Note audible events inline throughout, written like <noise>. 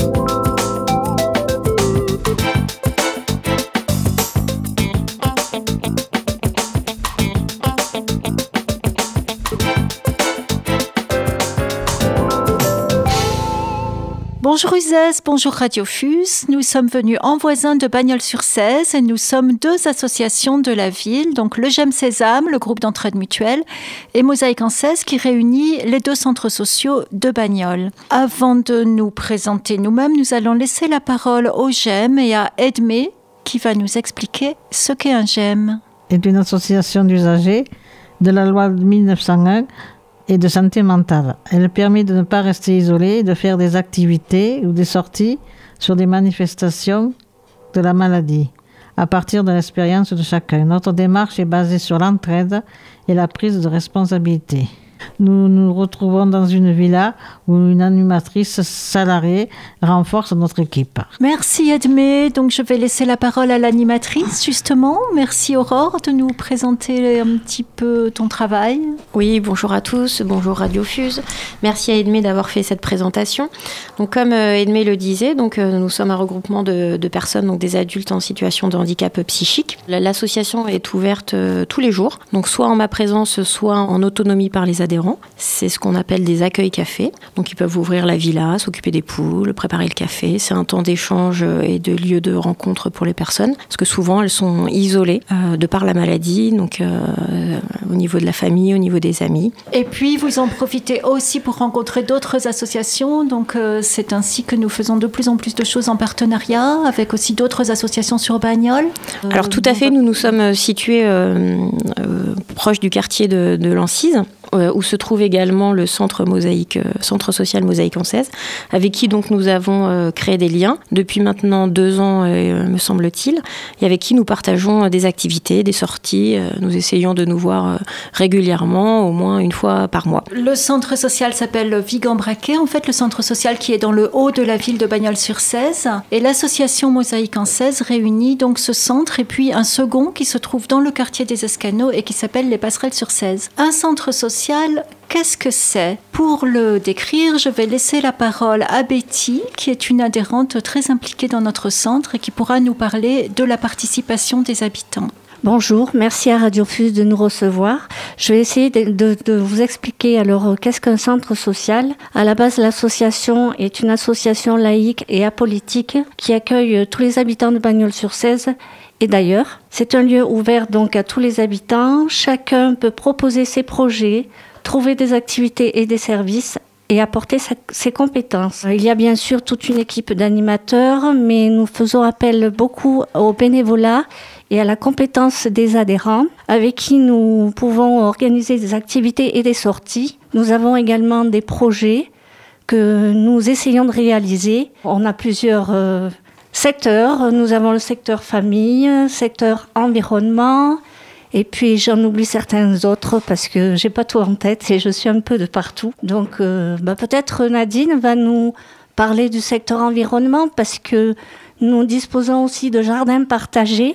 you Bonjour Uzès, bonjour Radiofus. Nous sommes venus en voisin de Bagnols-sur-Cèze et nous sommes deux associations de la ville, donc le GEM Sésame, le groupe d'entraide mutuelle, et Mosaïque en 16 qui réunit les deux centres sociaux de Bagnols. Avant de nous présenter nous-mêmes, nous allons laisser la parole au GEM et à Edmé qui va nous expliquer ce qu'est un GEM. est une association d'usagers de la loi de 1901 et de santé mentale. Elle permet de ne pas rester isolé, de faire des activités ou des sorties sur des manifestations de la maladie, à partir de l'expérience de chacun. Notre démarche est basée sur l'entraide et la prise de responsabilité. Nous nous retrouvons dans une villa où une animatrice salariée renforce notre équipe. Merci Edmé. Donc je vais laisser la parole à l'animatrice justement. Merci Aurore de nous présenter un petit peu ton travail. Oui, bonjour à tous, bonjour Radio Fuse. Merci à Edmé d'avoir fait cette présentation. Donc comme euh, Edmé le disait, donc euh, nous sommes un regroupement de, de personnes, donc des adultes en situation de handicap psychique. L'association est ouverte euh, tous les jours, donc soit en ma présence, soit en autonomie par les adhérents. C'est ce qu'on appelle des accueils cafés. Donc ils peuvent ouvrir la villa, s'occuper des poules, préparer le café. C'est un temps d'échange et de lieu de rencontre pour les personnes, parce que souvent elles sont isolées euh, de par la maladie, donc euh, au niveau de la famille, au niveau des amis. Et puis vous en profitez aussi pour rencontrer d'autres associations. Donc euh, c'est ainsi que nous faisons de plus en plus de choses en partenariat avec aussi d'autres associations sur Bagnols. Alors tout à fait, nous nous sommes situés euh, euh, proche du quartier de, de Lancise, euh, où se trouve également le centre mosaïque, euh, centre social mosaïque 16, avec qui donc nous avons euh, créé des liens depuis maintenant deux ans, euh, me semble-t-il, et avec qui nous partageons des activités, des sorties. Nous essayons de nous voir régulièrement, au moins une fois par mois. Le centre social s'appelle Vigan-Braquet, en fait le centre social qui est dans le haut de la ville de Bagnols-sur-Cèze. Et l'association Mosaïque 16 réunit donc ce centre et puis un second qui se trouve dans le quartier des Escanaux et qui s'appelle les Passerelles sur 16. Un centre social, qu'est-ce que c'est Pour le décrire, je vais laisser la parole à Betty, qui est une adhérente très impliquée dans notre centre et qui pourra nous parler de la participation des habitants. Bonjour, merci à Radio Fuse de nous recevoir. Je vais essayer de vous expliquer alors euh, qu'est-ce qu'un centre social. À la base, l'association est une association laïque et apolitique qui accueille euh, tous les habitants de Bagnols-sur-Cèze et d'ailleurs. C'est un lieu ouvert donc à tous les habitants. Chacun peut proposer ses projets, trouver des activités et des services et apporter ses compétences. Il y a bien sûr toute une équipe d'animateurs, mais nous faisons appel beaucoup au bénévolat et à la compétence des adhérents avec qui nous pouvons organiser des activités et des sorties. Nous avons également des projets que nous essayons de réaliser. On a plusieurs euh, secteurs. Nous avons le secteur famille, secteur environnement, et puis j'en oublie certains autres parce que j'ai pas tout en tête et je suis un peu de partout. Donc euh, bah, peut-être Nadine va nous parler du secteur environnement parce que nous disposons aussi de jardins partagés.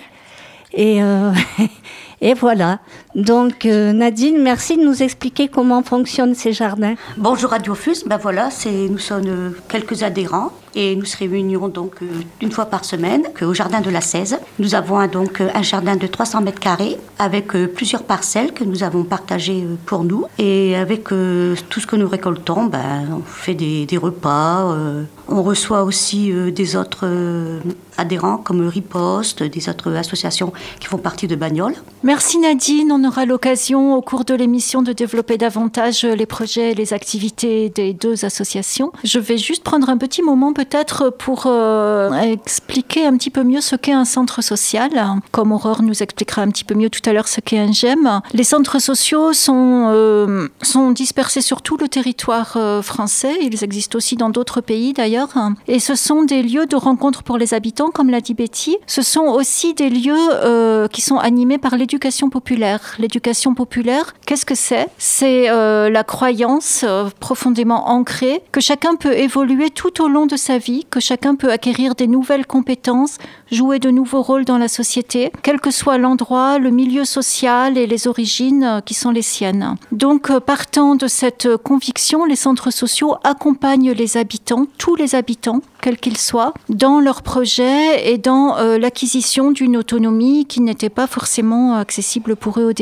Et, euh, <laughs> et voilà. Donc euh, Nadine, merci de nous expliquer comment fonctionnent ces jardins. Bonjour Radiofus, ben voilà, c'est nous sommes euh, quelques adhérents et nous se réunions donc euh, une fois par semaine au jardin de la 16. Nous avons un, donc un jardin de 300 mètres carrés avec euh, plusieurs parcelles que nous avons partagées euh, pour nous et avec euh, tout ce que nous récoltons, ben, on fait des, des repas, euh, on reçoit aussi euh, des autres euh, adhérents comme Riposte, des autres associations qui font partie de Bagnoles. Merci Nadine, on aura l'occasion au cours de l'émission de développer davantage les projets et les activités des deux associations. Je vais juste prendre un petit moment peut-être pour euh, expliquer un petit peu mieux ce qu'est un centre social, comme Aurore nous expliquera un petit peu mieux tout à l'heure ce qu'est un GEM. Les centres sociaux sont, euh, sont dispersés sur tout le territoire euh, français, ils existent aussi dans d'autres pays d'ailleurs, et ce sont des lieux de rencontre pour les habitants, comme l'a dit Betty. Ce sont aussi des lieux euh, qui sont animés par l'éducation l'éducation L'éducation populaire, qu'est-ce que c'est? C'est euh, la croyance euh, profondément ancrée que chacun peut évoluer tout au long de sa vie, que chacun peut acquérir des nouvelles compétences, jouer de nouveaux rôles dans la société, quel que soit l'endroit, le milieu social et les origines euh, qui sont les siennes. Donc, partant de cette conviction, les centres sociaux accompagnent les habitants, tous les habitants, quels qu'ils soient, dans leurs projets et dans l'acquisition d'une autonomie qui n'était pas forcément accessible pour eux au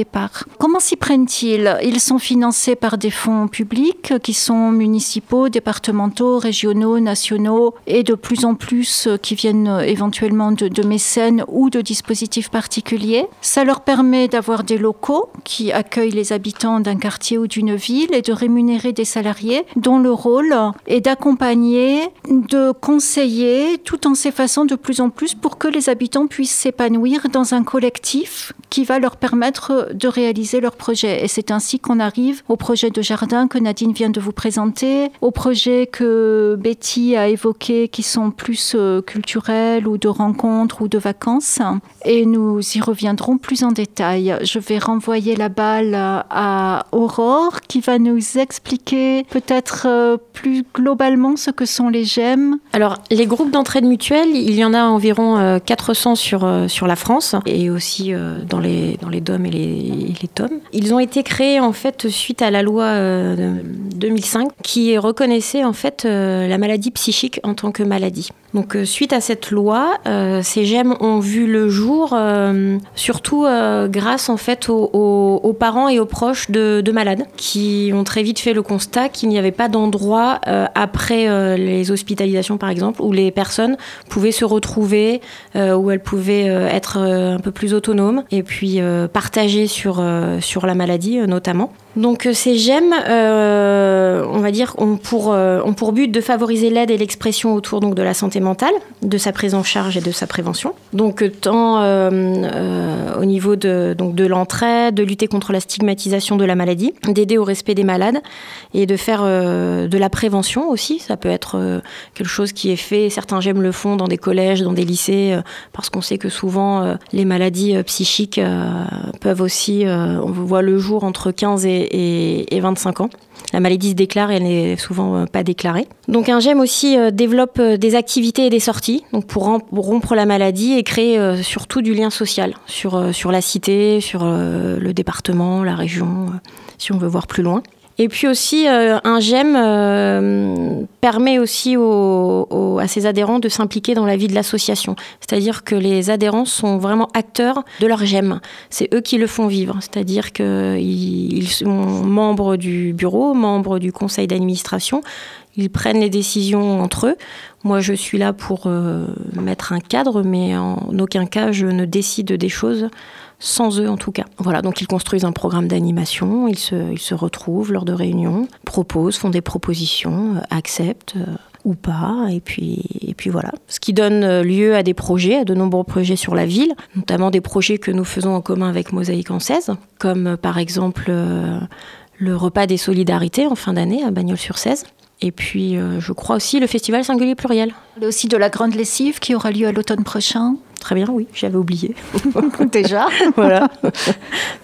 Comment s'y prennent-ils? Ils sont financés par des fonds publics qui sont municipaux, départementaux, régionaux, nationaux et de plus en plus qui viennent éventuellement de, de mécènes ou de dispositifs particuliers. Ça leur permet d'avoir des locaux qui accueillent les habitants d'un quartier ou d'une ville et de rémunérer des salariés dont le rôle est d'accompagner, de conseiller, tout en s'effaçant de plus en plus pour que les habitants puissent s'épanouir dans un collectif qui va leur permettre de réaliser leur projet. Et c'est ainsi qu'on arrive au projet de jardin que Nadine vient de vous présenter, au projet que Betty a évoqué qui sont plus euh, culturels ou de rencontres ou de vacances. Et nous y reviendrons plus en détail. Je vais renvoyer la balle à Aurore qui va nous expliquer peut-être euh, plus globalement ce que sont les GEM. Alors, les groupes d'entraide mutuelle, il y en a environ 400 euh, sur, sur la France et aussi dans dans les DOM et les, les TOM. Ils ont été créés en fait suite à la loi euh, 2005 qui reconnaissait en fait euh, la maladie psychique en tant que maladie. Donc euh, suite à cette loi, euh, ces gemmes ont vu le jour euh, surtout euh, grâce en fait aux, aux- aux parents et aux proches de, de malades qui ont très vite fait le constat qu'il n'y avait pas d'endroit euh, après euh, les hospitalisations par exemple où les personnes pouvaient se retrouver, où elles pouvaient être un peu plus autonomes et puis partager sur, sur la maladie notamment. Donc euh, ces gemmes, euh, on va dire, ont pour, euh, ont pour but de favoriser l'aide et l'expression autour donc, de la santé mentale, de sa prise en charge et de sa prévention. Donc euh, tant au niveau de, de l'entraide, de lutter contre la stigmatisation de la maladie, d'aider au respect des malades et de faire de la prévention aussi. Ça peut être quelque chose qui est fait, certains gemmes le font dans des collèges, dans des lycées, parce qu'on sait que souvent les maladies psychiques peuvent aussi, on voit le jour entre 15 et, et- et 25 ans. La maladie se déclare et elle n'est souvent euh, pas déclarée. Donc un GEM aussi euh, développe euh, des activités et des sorties pour rom- pour rompre la maladie et créer surtout du lien social sur, sur la cité, sur le département, la région, si on veut voir plus loin. Et puis aussi, euh, un GEM euh, permet aussi à ses adhérents de s'impliquer dans la vie de l'association. C'est-à-dire que les adhérents sont vraiment acteurs de leur GEM. C'est eux qui le font vivre. C'est-à-dire qu'ils ils sont membres du bureau, membres du conseil d'administration. Ils prennent les décisions entre eux. Moi, je suis là pour euh, mettre un cadre, mais en aucun cas, je ne décide des choses sans eux en tout cas. Voilà, donc ils construisent un programme d'animation, ils se, ils se retrouvent lors de réunions, proposent, font des propositions, euh, acceptent euh, ou pas, et puis, et puis voilà. Ce qui donne euh, lieu à des projets, à de nombreux projets sur la ville, notamment des projets que nous faisons en commun avec Mosaïque en 16, comme par exemple le repas des solidarités en fin d'année à Bagnols-sur-Cèze. Et puis, je crois aussi le festival singulier pluriel. Il y a aussi de la grande lessive qui aura lieu à l'automne prochain. Très bien, oui, j'avais oublié. <laughs> Déjà. <laughs> voilà.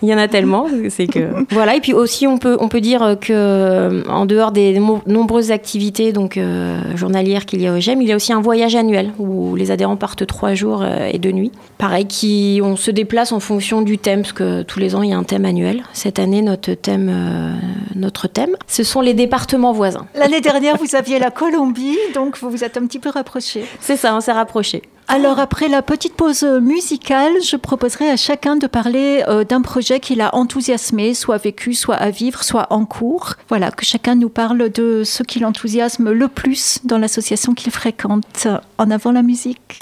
Il y en a tellement, c'est que <laughs> voilà. Et puis aussi, on peut on peut dire que euh, en dehors des nombreuses activités donc euh, journalières qu'il y a au GEM, il y a aussi un voyage annuel où les adhérents partent trois jours euh, et deux nuits. Pareil, qui on se déplace en fonction du thème, parce que tous les ans il y a un thème annuel. Cette année, notre thème, euh, notre thème, ce sont les départements voisins. L'année dernière, vous aviez la Colombie, donc vous vous êtes un petit peu rapprochés. C'est ça, on s'est rapprochés. Alors après la petite pause musicale, je proposerai à chacun de parler euh, d'un projet qui l'a enthousiasmé, soit vécu, soit à vivre, soit en cours. Voilà, que chacun nous parle de ce qui l'enthousiasme le plus dans l'association qu'il fréquente. En avant la musique.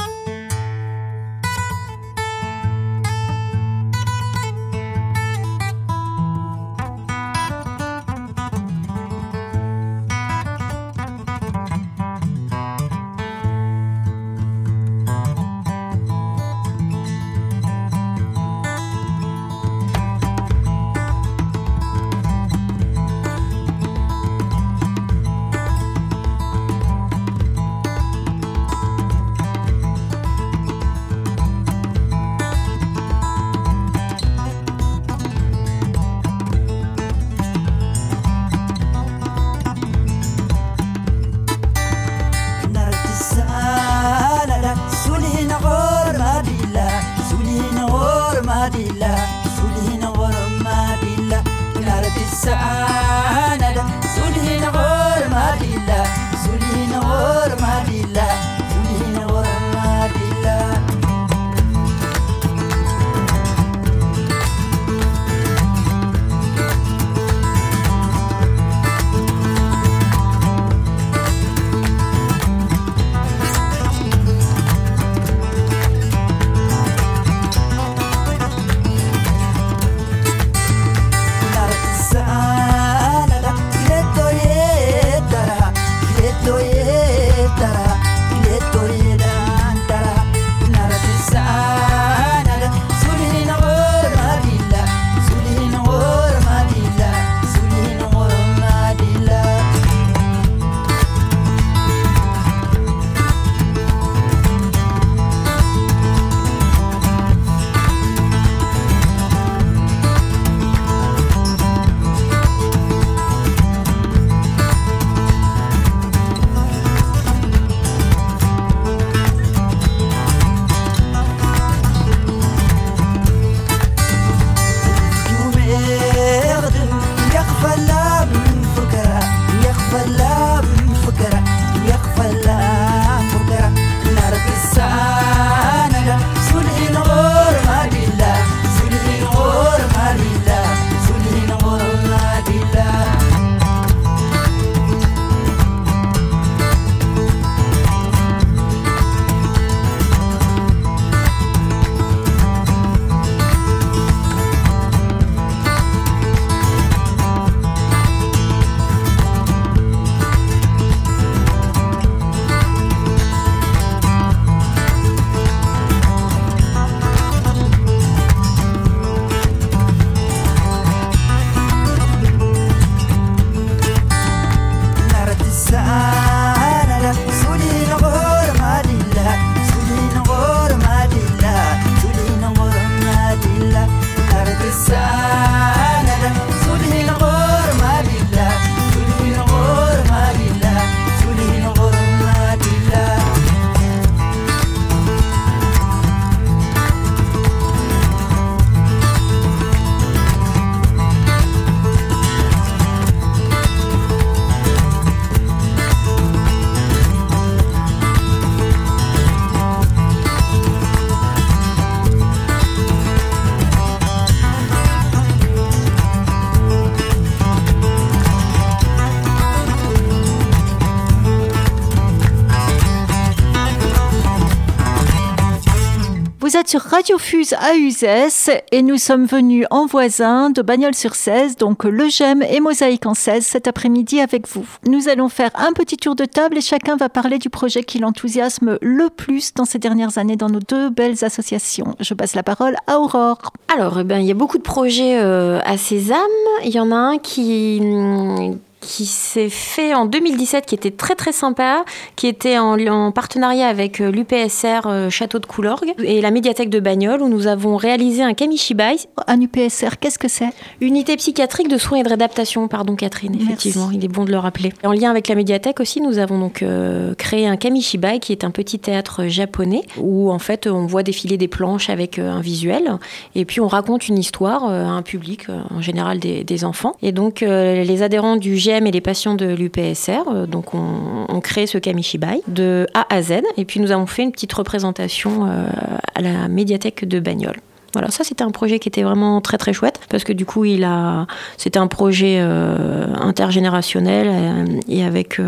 Sur Radio Fuse à Uzès et nous sommes venus en voisin de Bagnols-sur-Cèze, donc Le Gem et Mosaïque en 16 cet après-midi avec vous. Nous allons faire un petit tour de table et chacun va parler du projet qui l'enthousiasme le plus dans ces dernières années dans nos deux belles associations. Je passe la parole à Aurore. Alors, eh ben, il y a beaucoup de projets euh, à Sésame. Il y en a un qui, hum, qui s'est fait en 2017, qui était très très sympa, qui était en, en partenariat avec euh, l'UPSR euh, Château de Coulorgue et la médiathèque de Bagnoles, où nous avons réalisé un kamishibai. Un UPSR, qu'est-ce que c'est? Unité psychiatrique de soins et de réadaptation, pardon Catherine, effectivement, il est bon de le rappeler. En lien avec la médiathèque aussi, nous avons donc euh, créé un kamishibai, qui est un petit théâtre japonais, où en fait on voit défiler des planches avec euh, un visuel, et puis on raconte une histoire euh, à un public, en général des, des enfants. Et donc les adhérents du GM et les patients de l'UPSR, euh, donc on, crée ce kamishibai de A à Z, et puis nous avons fait une petite représentation euh, à la médiathèque de Bagnoles. Voilà, ça c'était un projet qui était vraiment très très chouette parce que du coup il a, c'était un projet euh, intergénérationnel et avec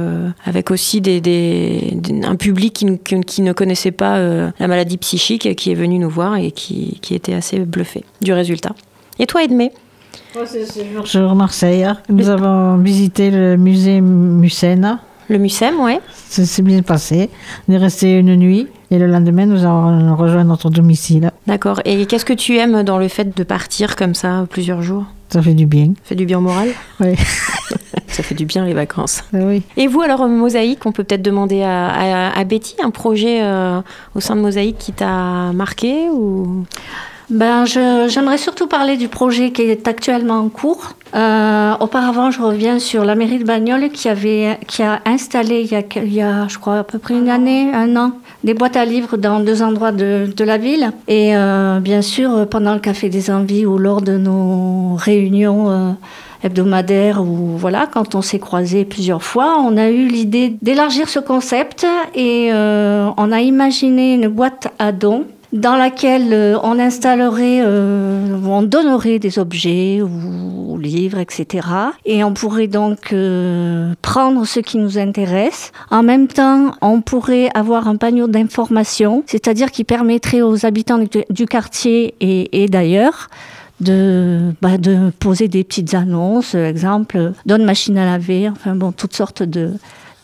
avec aussi des, un public qui, ne- connaissait pas la maladie psychique qui est venu nous voir et qui, qui était assez bluffé du résultat. Et toi Edmé? Sur Marseille, nous avons visité le musée Mucena. Le MUSEM, ouais. Ça s'est bien passé. On est resté une nuit et le lendemain, nous avons rejoint notre domicile. D'accord. Et qu'est-ce que tu aimes dans le fait de partir comme ça plusieurs jours? Ça fait du bien. Ça fait du bien au moral? Oui. <laughs> Ça fait du bien les vacances. Ah oui. Et vous, alors, Mosaïque, on peut peut-être demander à, à- à Betty un projet euh, au sein de Mosaïque qui t'a marqué ou... Ben, j'aimerais surtout parler du projet qui est actuellement en cours. Euh, auparavant, je reviens sur la mairie de Bagnoles qui, avait, qui a installé il y a, il y a, je crois, à peu près une année, un an, des boîtes à livres dans deux endroits de, de la ville. Et euh, bien sûr, pendant le Café des Envies ou lors de nos réunions euh, hebdomadaires ou voilà, quand on s'est croisés plusieurs fois, on a eu l'idée d'élargir ce concept et euh, on a imaginé une boîte à dons dans laquelle euh, on installerait, euh, on donnerait des objets ou, livres, etc. Et on pourrait donc euh, prendre ce qui nous intéresse. En même temps, on pourrait avoir un panneau d'information, c'est-à-dire qui permettrait aux habitants du, quartier et, et d'ailleurs de, bah, de poser des petites annonces, exemple, donne machine à laver, enfin bon, toutes sortes de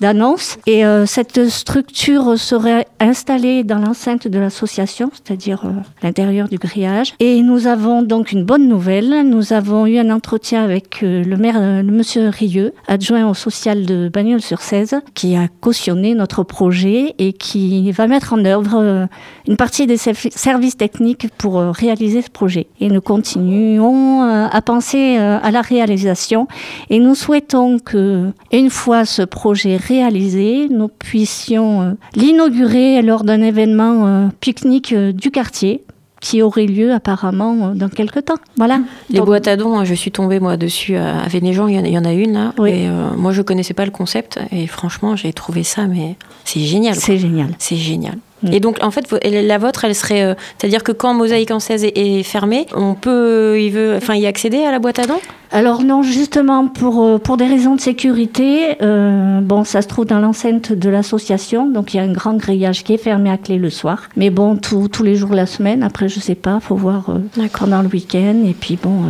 d'annonces. Et euh, cette structure serait installée dans l'enceinte de l'association, c'est-à-dire euh, l'intérieur du grillage. Et nous avons donc une bonne nouvelle. Nous avons eu un entretien avec euh, le maire, le monsieur Rieux, adjoint au social de Bagnols-sur-Cèze, qui a cautionné notre projet et qui va mettre en œuvre une partie des servi- services techniques pour réaliser ce projet. Et nous continuons à penser à la réalisation et nous souhaitons que, une fois ce projet réalisé, nous puissions euh, l'inaugurer lors d'un événement euh, pique-nique euh, du quartier qui aurait lieu apparemment dans quelques temps. Voilà. Les Donc, boîtes à dons, je suis tombée moi dessus à Vénéjean, il y en a- une là. Oui. Et euh, moi je connaissais pas le concept et franchement j'ai trouvé ça mais c'est génial. C'est génial. C'est génial. Mm. Et donc, en fait, la vôtre, elle serait. euh, C'est-à-dire que quand Mosaïque en 16 est, est fermée, on peut il veut, enfin, y accéder à la boîte à dons Alors non, justement pour, euh, pour des raisons de sécurité, euh, bon, ça se trouve dans l'enceinte de l'association, donc il y a un grand grillage qui est fermé à clé le soir. Mais bon, tous tous les jours de la semaine, après je sais pas, faut voir euh, pendant le week-end. Et puis bon,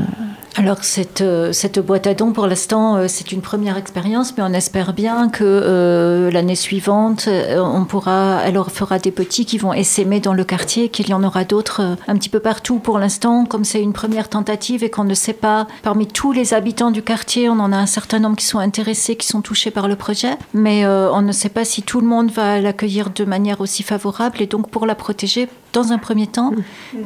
Alors cette, euh, cette boîte à dons, pour l'instant, euh, c'est une première expérience, mais on espère bien que euh, l'année suivante, on pourra, elle fera des petits qui vont essaimer dans le quartier, qu'il y en aura d'autres un petit peu partout. Pour l'instant, comme c'est une première tentative et qu'on ne sait pas, parmi tous les habitants du quartier, on en a un certain nombre qui sont intéressés, qui sont touchés par le projet, mais euh, on ne sait pas si tout le monde va l'accueillir de manière aussi favorable. Et donc, pour la protéger, dans un premier temps,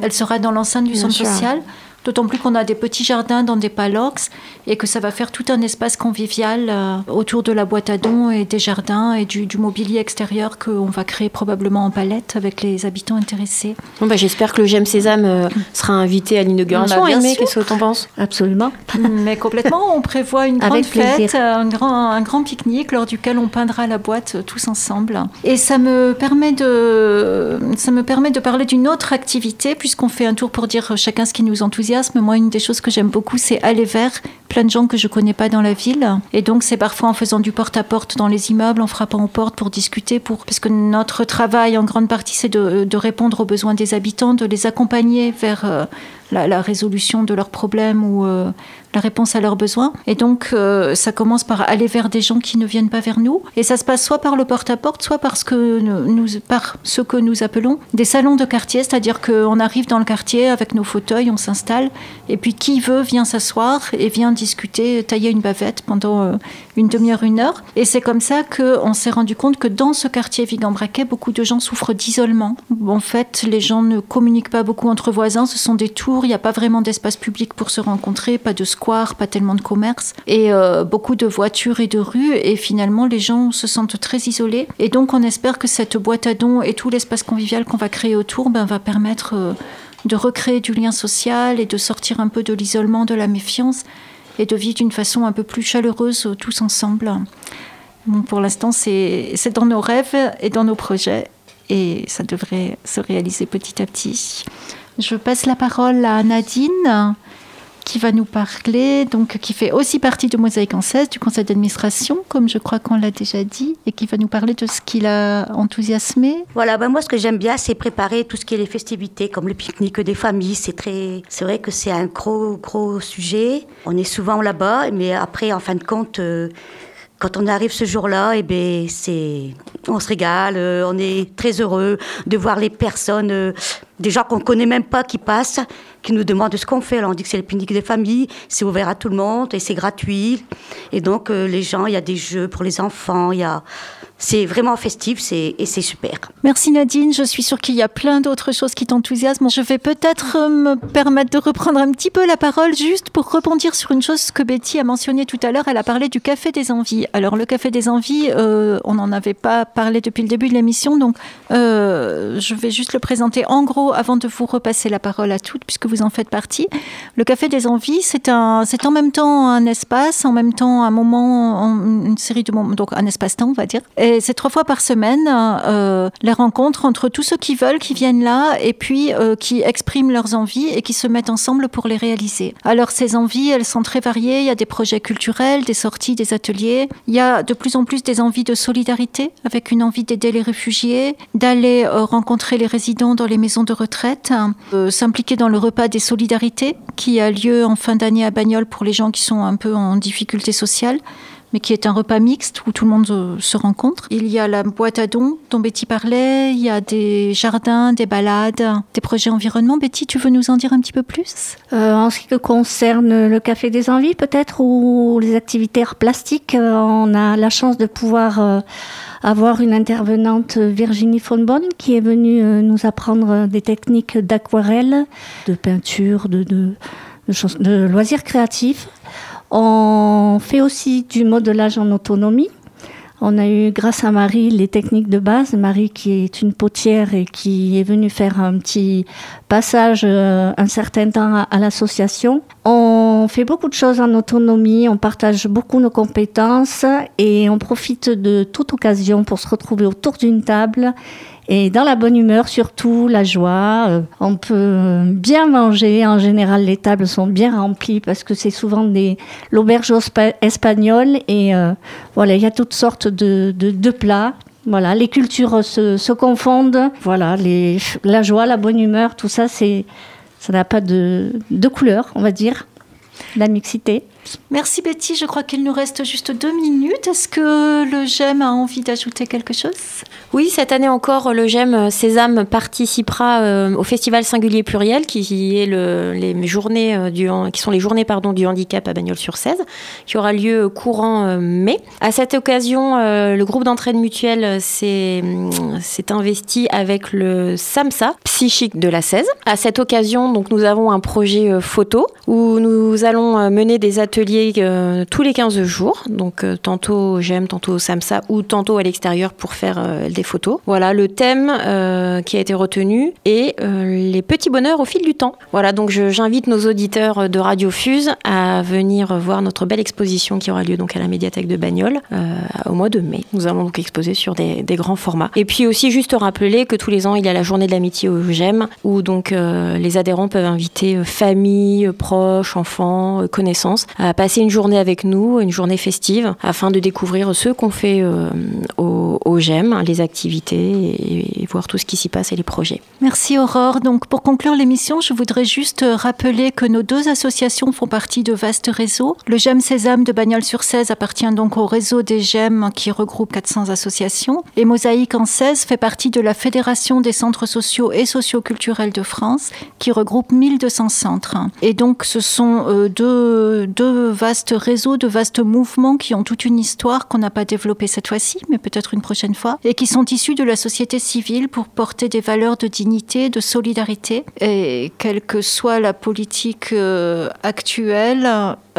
elle sera dans l'enceinte du Bien centre sûr. social. D'autant plus qu'on a des petits jardins dans des palox et que ça va faire tout un espace convivial euh, autour de la boîte à dons et des jardins et du, du mobilier extérieur qu'on va créer probablement en palette avec les habitants intéressés. Bon, bah, J'espère que le GEM Sésame euh, sera invité à l'inauguration. Bah, bien Aimé, sûr. qu'est-ce que t'en penses? Absolument. <laughs> Mais complètement, on prévoit une grande Avec fête, plaisir. un grand, un grand pique-nique lors duquel on peindra la boîte euh, tous ensemble. Et ça me permet de, ça me permet de parler d'une autre activité puisqu'on fait un tour pour dire chacun ce qui nous enthousiasme. Moi, une des choses que j'aime beaucoup, c'est aller vers plein de gens que je connais pas dans la ville. Et donc, c'est parfois en faisant du porte-à-porte dans les immeubles, en frappant aux portes pour discuter, pour... parce que notre travail, en grande partie, c'est de, de répondre aux besoins des habitants, de les accompagner vers euh, la, résolution de leurs problèmes ou euh, la réponse à leurs besoins. Et donc, euh, ça commence par aller vers des gens qui ne viennent pas vers nous. Et ça se passe soit par le porte-à-porte, soit parce que nous, par ce que nous appelons des salons de quartier, c'est-à-dire qu'on arrive dans le quartier avec nos fauteuils, on s'installe, et puis qui veut vient s'asseoir et vient discuter, tailler une bavette pendant euh, une demi-heure, une heure. Et c'est comme ça qu'on s'est rendu compte que dans ce quartier Vigan-Braquet, beaucoup de gens souffrent d'isolement. En fait, les gens ne communiquent pas beaucoup entre voisins, ce sont des tours, il n'y a pas vraiment d'espace public pour se rencontrer, pas de pas tellement de commerce, et euh, beaucoup de voitures et de rues, et finalement les gens se sentent très isolés. Et donc on espère que cette boîte à dons et tout l'espace convivial qu'on va créer autour ben, va permettre euh, de recréer du lien social et de sortir un peu de l'isolement, de la méfiance, et de vivre d'une façon un peu plus chaleureuse euh, tous ensemble. Bon, pour l'instant, c'est dans nos rêves et dans nos projets, et ça devrait se réaliser petit à petit. Je passe la parole à Nadine qui va nous parler, donc qui fait aussi partie de Mosaïque en 16, du conseil d'administration, comme je crois qu'on l'a déjà dit, et qui va nous parler de ce qui l'a enthousiasmé. Voilà, ben moi ce que j'aime bien, c'est préparer tout ce qui est les festivités, comme le pique-nique des familles. C'est très, c'est vrai que c'est un gros gros sujet. On est souvent là-bas, mais après, en fin de compte. Euh, quand on arrive ce jour-là, eh ben, c'est, on se régale, euh, on est très heureux de voir les personnes, euh, des gens qu'on connaît même pas qui passent, qui nous demandent ce qu'on fait. Alors on dit que c'est le pique-nique des familles, c'est ouvert à tout le monde et c'est gratuit. Et donc euh, les gens, il y a des jeux pour les enfants, il y a c'est vraiment festif et c'est super. Merci Nadine, je suis sûre qu'il y a plein d'autres choses qui t'enthousiasment. Je vais peut-être euh, me permettre de reprendre un petit peu la parole juste pour rebondir sur une chose que Betty a mentionné tout à l'heure. Elle a parlé du Café des Envies. Alors le Café des Envies, euh, on n'en avait pas parlé depuis le début de l'émission, donc je vais juste le présenter en gros avant de vous repasser la parole à toutes puisque vous en faites partie. Le Café des Envies, c'est en même temps un espace, en même temps un moment, une série de moments, donc un espace-temps on va dire. Et c'est trois fois par semaine euh, les rencontres entre tous ceux qui veulent, qui viennent là, et puis euh, qui expriment leurs envies et qui se mettent ensemble pour les réaliser. Alors ces envies, elles sont très variées. Il y a des projets culturels, des sorties, des ateliers. Il y a de plus en plus des envies de solidarité, avec une envie d'aider les réfugiés, d'aller euh, rencontrer les résidents dans les maisons de retraite, s'impliquer dans le repas des solidarités qui a lieu en fin d'année à Bagnoles pour les gens qui sont un peu en difficulté sociale mais qui est un repas mixte où tout le monde euh, se rencontre. Il y a la boîte à dons dont Betty parlait, il y a des jardins, des balades, des projets environnement. Betty, tu veux nous en dire un petit peu plus? Euh, En ce qui concerne le Café des Envies peut-être, ou les activités plastiques, euh, on a la chance de pouvoir... Avoir une intervenante Virginie Fonbonne qui est venue nous apprendre des techniques d'aquarelle, de peinture, de loisirs créatifs. On fait aussi du modelage en autonomie. On a eu, grâce à Marie, les techniques de base. Marie, qui est une potière et qui est venue faire un petit passage euh, un certain temps à, l'association. On fait beaucoup de choses en autonomie, on partage beaucoup nos compétences et on profite de toute occasion pour se retrouver autour d'une table et dans la bonne humeur, surtout la joie. Euh, on peut bien manger. En général, les tables sont bien remplies parce que c'est souvent des l'auberge espagnole. Et euh, voilà, il y a toutes sortes de, plats. Voilà, les cultures se, confondent. Voilà, la joie, la bonne humeur, tout ça, c'est ça n'a pas de, de couleur, on va dire. La mixité. Merci Betty, je crois qu'il nous reste juste deux minutes. Est-ce que le GEM a envie d'ajouter quelque chose? Oui, cette année encore, le GEM Sésame participera euh, au Festival Singulier Pluriel, qui est le, les journées euh, qui sont les journées pardon, du handicap à Bagnols-sur-Cèze, qui aura lieu courant euh, mai. À cette occasion, le groupe d'entraide mutuelle s'est investi avec le SAMSA, psychique de la 16. À cette occasion, donc, nous avons un projet photo où nous allons mener des ateliers ateliers euh, tous les 15 jours, donc euh, tantôt j'aime, tantôt Samsa ou tantôt à l'extérieur pour faire euh, des photos. Voilà le thème qui a été retenu et les petits bonheurs au fil du temps. Voilà, donc j'invite nos auditeurs de Radio Fuse à venir voir notre belle exposition qui aura lieu donc à la médiathèque de Bagnoles au mois de mai. Nous allons donc exposer sur des, des, grands formats. Et puis aussi juste rappeler que tous les ans il y a la journée de l'amitié au GEM où donc les adhérents peuvent inviter famille, proches, enfants, connaissances à passer une journée avec nous, une journée festive, afin de découvrir ce qu'on fait euh, au, GEM, hein, les activités et, voir tout ce qui s'y passe et les projets. Merci Aurore. Donc pour conclure l'émission, je voudrais juste rappeler que nos deux associations font partie de vastes réseaux. Le GEM Sésame de Bagnols-sur-Cèze appartient donc au réseau des GEM qui regroupe 400 associations. Et Mosaïque en 16 fait partie de la Fédération des centres sociaux et socioculturels de France qui regroupe 1200 centres. Et donc ce sont euh, deux, deux vastes réseaux, de vastes mouvements qui ont toute une histoire qu'on n'a pas développée cette fois-ci, mais peut-être une prochaine fois, et qui sont issus de la société civile pour porter des valeurs de dignité, de solidarité. Et quelle que soit la politique euh, actuelle,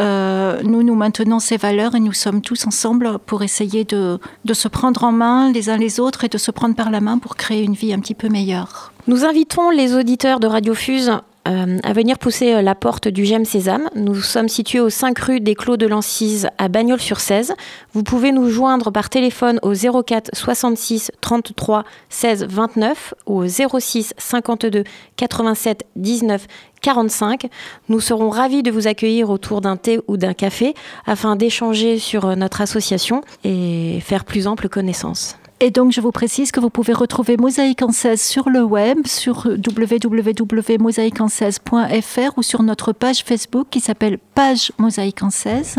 euh, nous, nous maintenons ces valeurs et nous sommes tous ensemble pour essayer de, de se prendre en main les uns les autres et de se prendre par la main pour créer une vie un petit peu meilleure. Nous invitons les auditeurs de Radio Fuse euh, à venir pousser euh, la porte du GEM Sésame. Nous sommes situés aux 5 rue des Clos de l'Ancise à Bagnols-sur-Cèze. Vous pouvez nous joindre par téléphone au 04 66 33 16 29 ou au 06 52 87 19 45. Nous serons ravis de vous accueillir autour d'un thé ou d'un café afin d'échanger sur euh, notre association et faire plus ample connaissance. Et donc, je vous précise que vous pouvez retrouver Mosaïque en 16 sur le web, sur www.mosaïqueen16.fr ou sur notre page Facebook qui s'appelle Page Mosaïque en 16.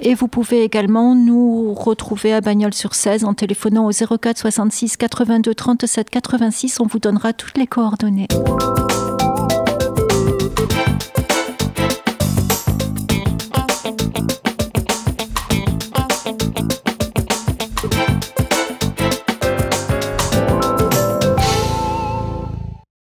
Et vous pouvez également nous retrouver à Bagnols-sur-Cèze en téléphonant au 04 66 82 37 86. On vous donnera toutes les coordonnées.